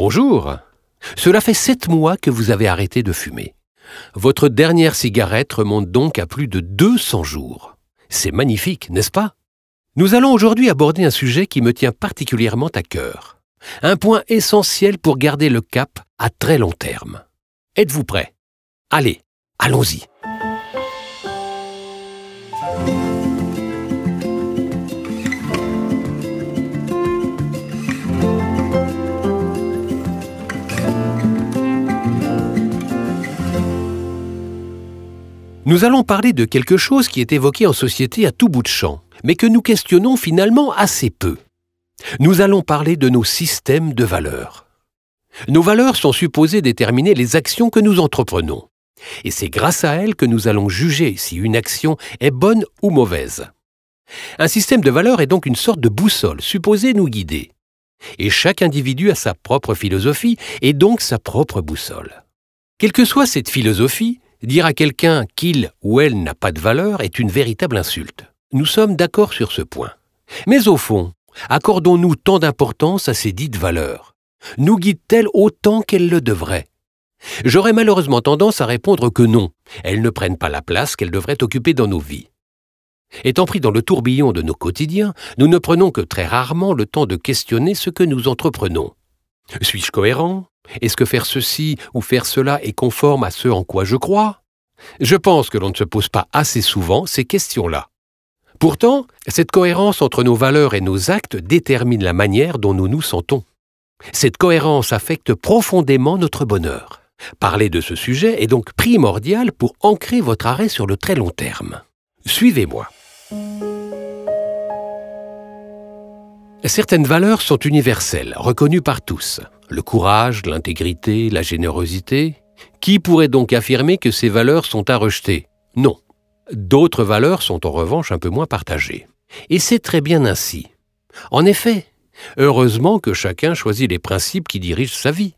Bonjour. Cela fait sept mois que vous avez arrêté de fumer. Votre dernière cigarette remonte donc à plus de 200 jours. C'est magnifique, n'est-ce pas? Nous allons aujourd'hui aborder un sujet qui me tient particulièrement à cœur. Un point essentiel pour garder le cap à très long terme. Êtes-vous prêt? Allez, allons-y. Nous allons parler de quelque chose qui est évoqué en société à tout bout de champ, mais que nous questionnons finalement assez peu. Nous allons parler de nos systèmes de valeurs. Nos valeurs sont supposées déterminer les actions que nous entreprenons, et c'est grâce à elles que nous allons juger si une action est bonne ou mauvaise. Un système de valeurs est donc une sorte de boussole supposée nous guider. Et chaque individu a sa propre philosophie et donc sa propre boussole. Quelle que soit cette philosophie, Dire à quelqu'un qu'il ou elle n'a pas de valeur est une véritable insulte. Nous sommes d'accord sur ce point. Mais au fond, accordons-nous tant d'importance à ces dites valeurs Nous guident-elles autant qu'elles le devraient? J'aurais malheureusement tendance à répondre que non, elles ne prennent pas la place qu'elles devraient occuper dans nos vies. Étant pris dans le tourbillon de nos quotidiens, nous ne prenons que très rarement le temps de questionner ce que nous entreprenons. Suis-je cohérent? Est-ce que faire ceci ou faire cela est conforme à ce en quoi je crois? Je pense que l'on ne se pose pas assez souvent ces questions-là. Pourtant, cette cohérence entre nos valeurs et nos actes détermine la manière dont nous nous sentons. Cette cohérence affecte profondément notre bonheur. Parler de ce sujet est donc primordial pour ancrer votre arrêt sur le très long terme. Suivez-moi. Certaines valeurs sont universelles, reconnues par tous le courage, l'intégrité, la générosité, qui pourrait donc affirmer que ces valeurs sont à rejeter? Non. D'autres valeurs sont en revanche un peu moins partagées. Et c'est très bien ainsi. En effet, heureusement que chacun choisit les principes qui dirigent sa vie.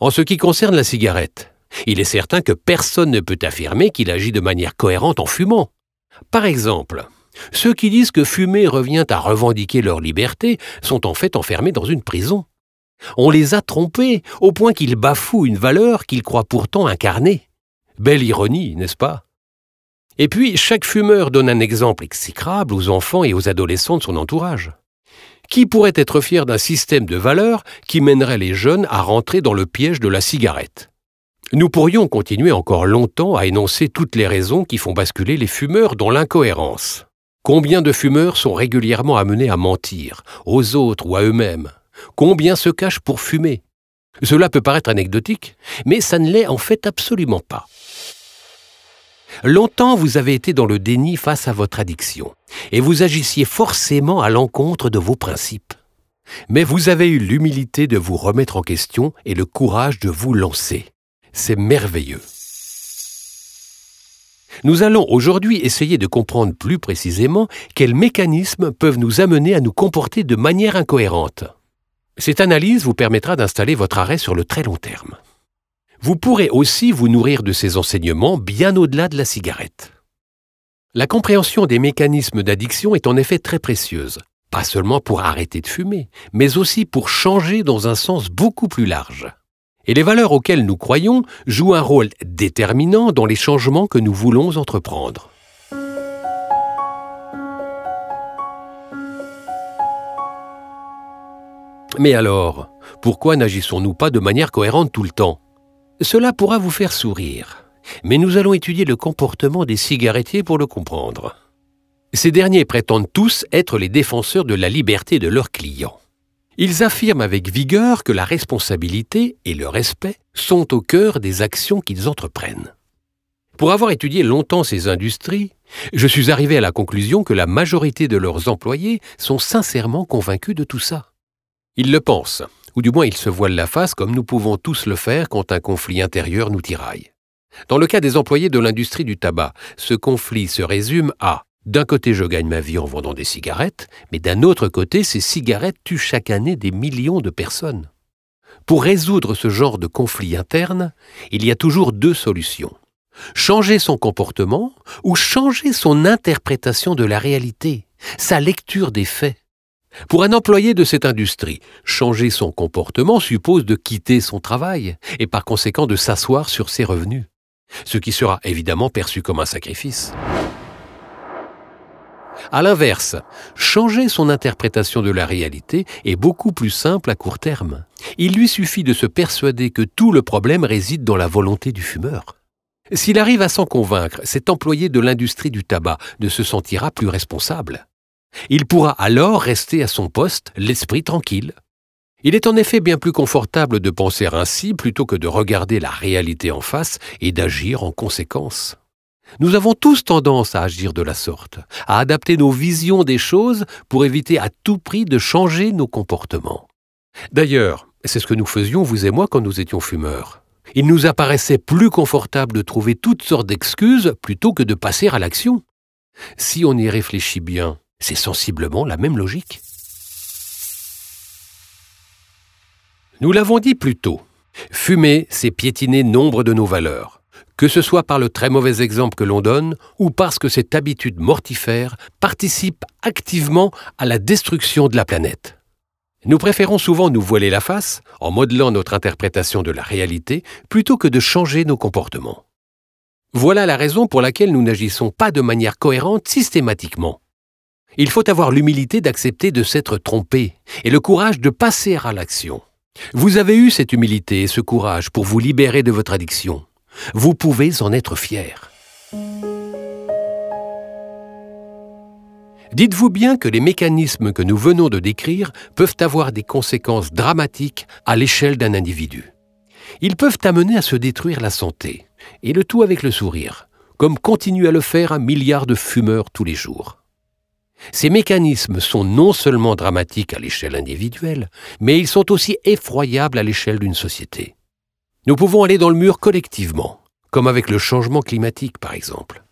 En ce qui concerne la cigarette, il est certain que personne ne peut affirmer qu'il agit de manière cohérente en fumant. Par exemple, ceux qui disent que fumer revient à revendiquer leur liberté sont en fait enfermés dans une prison. On les a trompés au point qu'ils bafouent une valeur qu'ils croient pourtant incarner. Belle ironie, n'est-ce pas? Et puis, chaque fumeur donne un exemple exécrable aux enfants et aux adolescents de son entourage. Qui pourrait être fier d'un système de valeurs qui mènerait les jeunes à rentrer dans le piège de la cigarette? Nous pourrions continuer encore longtemps à énoncer toutes les raisons qui font basculer les fumeurs dans l'incohérence. Combien de fumeurs sont régulièrement amenés à mentir, aux autres ou à eux-mêmes? Combien se cachent pour fumer? Cela peut paraître anecdotique, mais ça ne l'est en fait absolument pas. Longtemps vous avez été dans le déni face à votre addiction, et vous agissiez forcément à l'encontre de vos principes. Mais vous avez eu l'humilité de vous remettre en question et le courage de vous lancer. C'est merveilleux. Nous allons aujourd'hui essayer de comprendre plus précisément quels mécanismes peuvent nous amener à nous comporter de manière incohérente. Cette analyse vous permettra d'installer votre arrêt sur le très long terme. Vous pourrez aussi vous nourrir de ces enseignements bien au-delà de la cigarette. La compréhension des mécanismes d'addiction est en effet très précieuse, pas seulement pour arrêter de fumer, mais aussi pour changer dans un sens beaucoup plus large. Et les valeurs auxquelles nous croyons jouent un rôle déterminant dans les changements que nous voulons entreprendre. Mais alors, pourquoi n'agissons-nous pas de manière cohérente tout le temps? Cela pourra vous faire sourire, mais nous allons étudier le comportement des cigarettiers pour le comprendre. Ces derniers prétendent tous être les défenseurs de la liberté de leurs clients. Ils affirment avec vigueur que la responsabilité et le respect sont au cœur des actions qu'ils entreprennent. Pour avoir étudié longtemps ces industries, je suis arrivé à la conclusion que la majorité de leurs employés sont sincèrement convaincus de tout ça. Ils le pensent, ou du moins ils se voilent la face comme nous pouvons tous le faire quand un conflit intérieur nous tiraille. Dans le cas des employés de l'industrie du tabac, ce conflit se résume à d'un côté, je gagne ma vie en vendant des cigarettes, mais d'un autre côté, ces cigarettes tuent chaque année des millions de personnes. Pour résoudre ce genre de conflit interne, il y a toujours deux solutions. Changer son comportement ou changer son interprétation de la réalité, sa lecture des faits. Pour un employé de cette industrie, changer son comportement suppose de quitter son travail et par conséquent de s'asseoir sur ses revenus, ce qui sera évidemment perçu comme un sacrifice. A l'inverse, changer son interprétation de la réalité est beaucoup plus simple à court terme. Il lui suffit de se persuader que tout le problème réside dans la volonté du fumeur. S'il arrive à s'en convaincre, cet employé de l'industrie du tabac ne se sentira plus responsable. Il pourra alors rester à son poste, l'esprit tranquille. Il est en effet bien plus confortable de penser ainsi plutôt que de regarder la réalité en face et d'agir en conséquence. Nous avons tous tendance à agir de la sorte, à adapter nos visions des choses pour éviter à tout prix de changer nos comportements. D'ailleurs, c'est ce que nous faisions, vous et moi, quand nous étions fumeurs. Il nous apparaissait plus confortable de trouver toutes sortes d'excuses plutôt que de passer à l'action. Si on y réfléchit bien, c'est sensiblement la même logique. Nous l'avons dit plus tôt, fumer, c'est piétiner nombre de nos valeurs, que ce soit par le très mauvais exemple que l'on donne ou parce que cette habitude mortifère participe activement à la destruction de la planète. Nous préférons souvent nous voiler la face en modelant notre interprétation de la réalité plutôt que de changer nos comportements. Voilà la raison pour laquelle nous n'agissons pas de manière cohérente systématiquement. Il faut avoir l'humilité d'accepter de s'être trompé et le courage de passer à l'action. Vous avez eu cette humilité et ce courage pour vous libérer de votre addiction. Vous pouvez en être fier. Dites-vous bien que les mécanismes que nous venons de décrire peuvent avoir des conséquences dramatiques à l'échelle d'un individu. Ils peuvent amener à se détruire la santé, et le tout avec le sourire, comme continue à le faire un milliard de fumeurs tous les jours. Ces mécanismes sont non seulement dramatiques à l'échelle individuelle, mais ils sont aussi effroyables à l'échelle d'une société. Nous pouvons aller dans le mur collectivement, comme avec le changement climatique par exemple.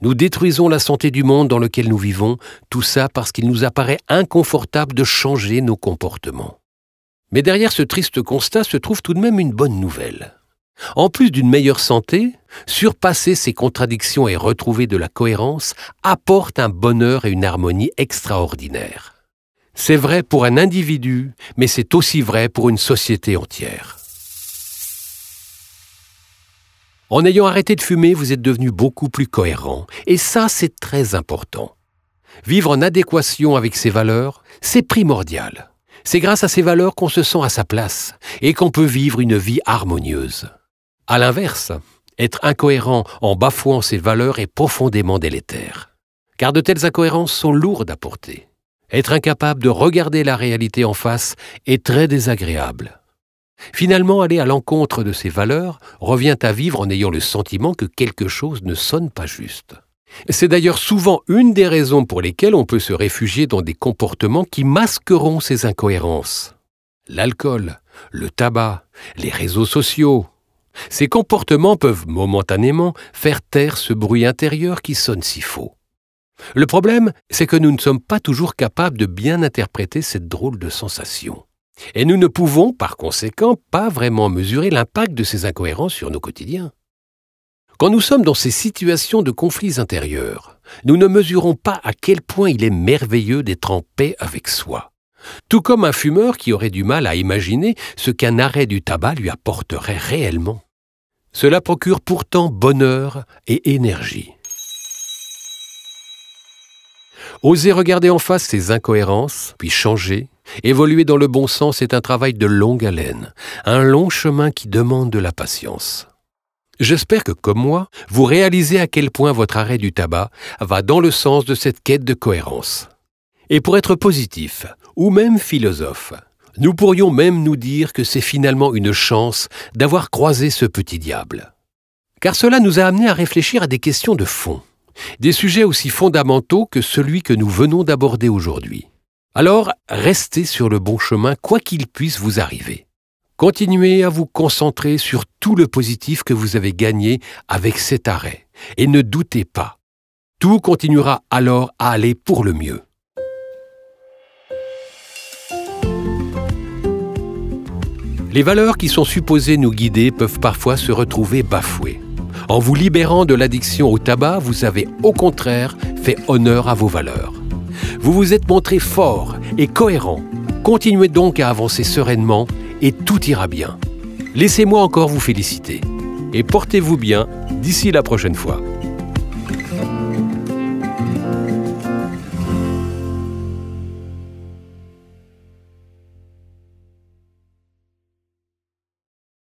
Nous détruisons la santé du monde dans lequel nous vivons, tout ça parce qu'il nous apparaît inconfortable de changer nos comportements. Mais derrière ce triste constat se trouve tout de même une bonne nouvelle. En plus d'une meilleure santé, surpasser ces contradictions et retrouver de la cohérence apporte un bonheur et une harmonie extraordinaires. C'est vrai pour un individu, mais c'est aussi vrai pour une société entière. En ayant arrêté de fumer, vous êtes devenu beaucoup plus cohérent, et ça c'est très important. Vivre en adéquation avec ses valeurs, c'est primordial. C'est grâce à ces valeurs qu'on se sent à sa place et qu'on peut vivre une vie harmonieuse. À l'inverse, être incohérent en bafouant ses valeurs est profondément délétère. Car de telles incohérences sont lourdes à porter. Être incapable de regarder la réalité en face est très désagréable. Finalement, aller à l'encontre de ses valeurs revient à vivre en ayant le sentiment que quelque chose ne sonne pas juste. C'est d'ailleurs souvent une des raisons pour lesquelles on peut se réfugier dans des comportements qui masqueront ces incohérences. L'alcool, le tabac, les réseaux sociaux, ces comportements peuvent momentanément faire taire ce bruit intérieur qui sonne si faux. Le problème, c'est que nous ne sommes pas toujours capables de bien interpréter cette drôle de sensation. Et nous ne pouvons, par conséquent, pas vraiment mesurer l'impact de ces incohérences sur nos quotidiens. Quand nous sommes dans ces situations de conflits intérieurs, nous ne mesurons pas à quel point il est merveilleux d'être en paix avec soi. Tout comme un fumeur qui aurait du mal à imaginer ce qu'un arrêt du tabac lui apporterait réellement. Cela procure pourtant bonheur et énergie. Oser regarder en face ces incohérences, puis changer, évoluer dans le bon sens est un travail de longue haleine, un long chemin qui demande de la patience. J'espère que, comme moi, vous réalisez à quel point votre arrêt du tabac va dans le sens de cette quête de cohérence. Et pour être positif, ou même philosophe, nous pourrions même nous dire que c'est finalement une chance d'avoir croisé ce petit diable. Car cela nous a amené à réfléchir à des questions de fond, des sujets aussi fondamentaux que celui que nous venons d'aborder aujourd'hui. Alors, restez sur le bon chemin quoi qu'il puisse vous arriver. Continuez à vous concentrer sur tout le positif que vous avez gagné avec cet arrêt, et ne doutez pas, tout continuera alors à aller pour le mieux. Les valeurs qui sont supposées nous guider peuvent parfois se retrouver bafouées. En vous libérant de l'addiction au tabac, vous avez au contraire fait honneur à vos valeurs. Vous vous êtes montré fort et cohérent. Continuez donc à avancer sereinement et tout ira bien. Laissez-moi encore vous féliciter. Et portez-vous bien d'ici la prochaine fois.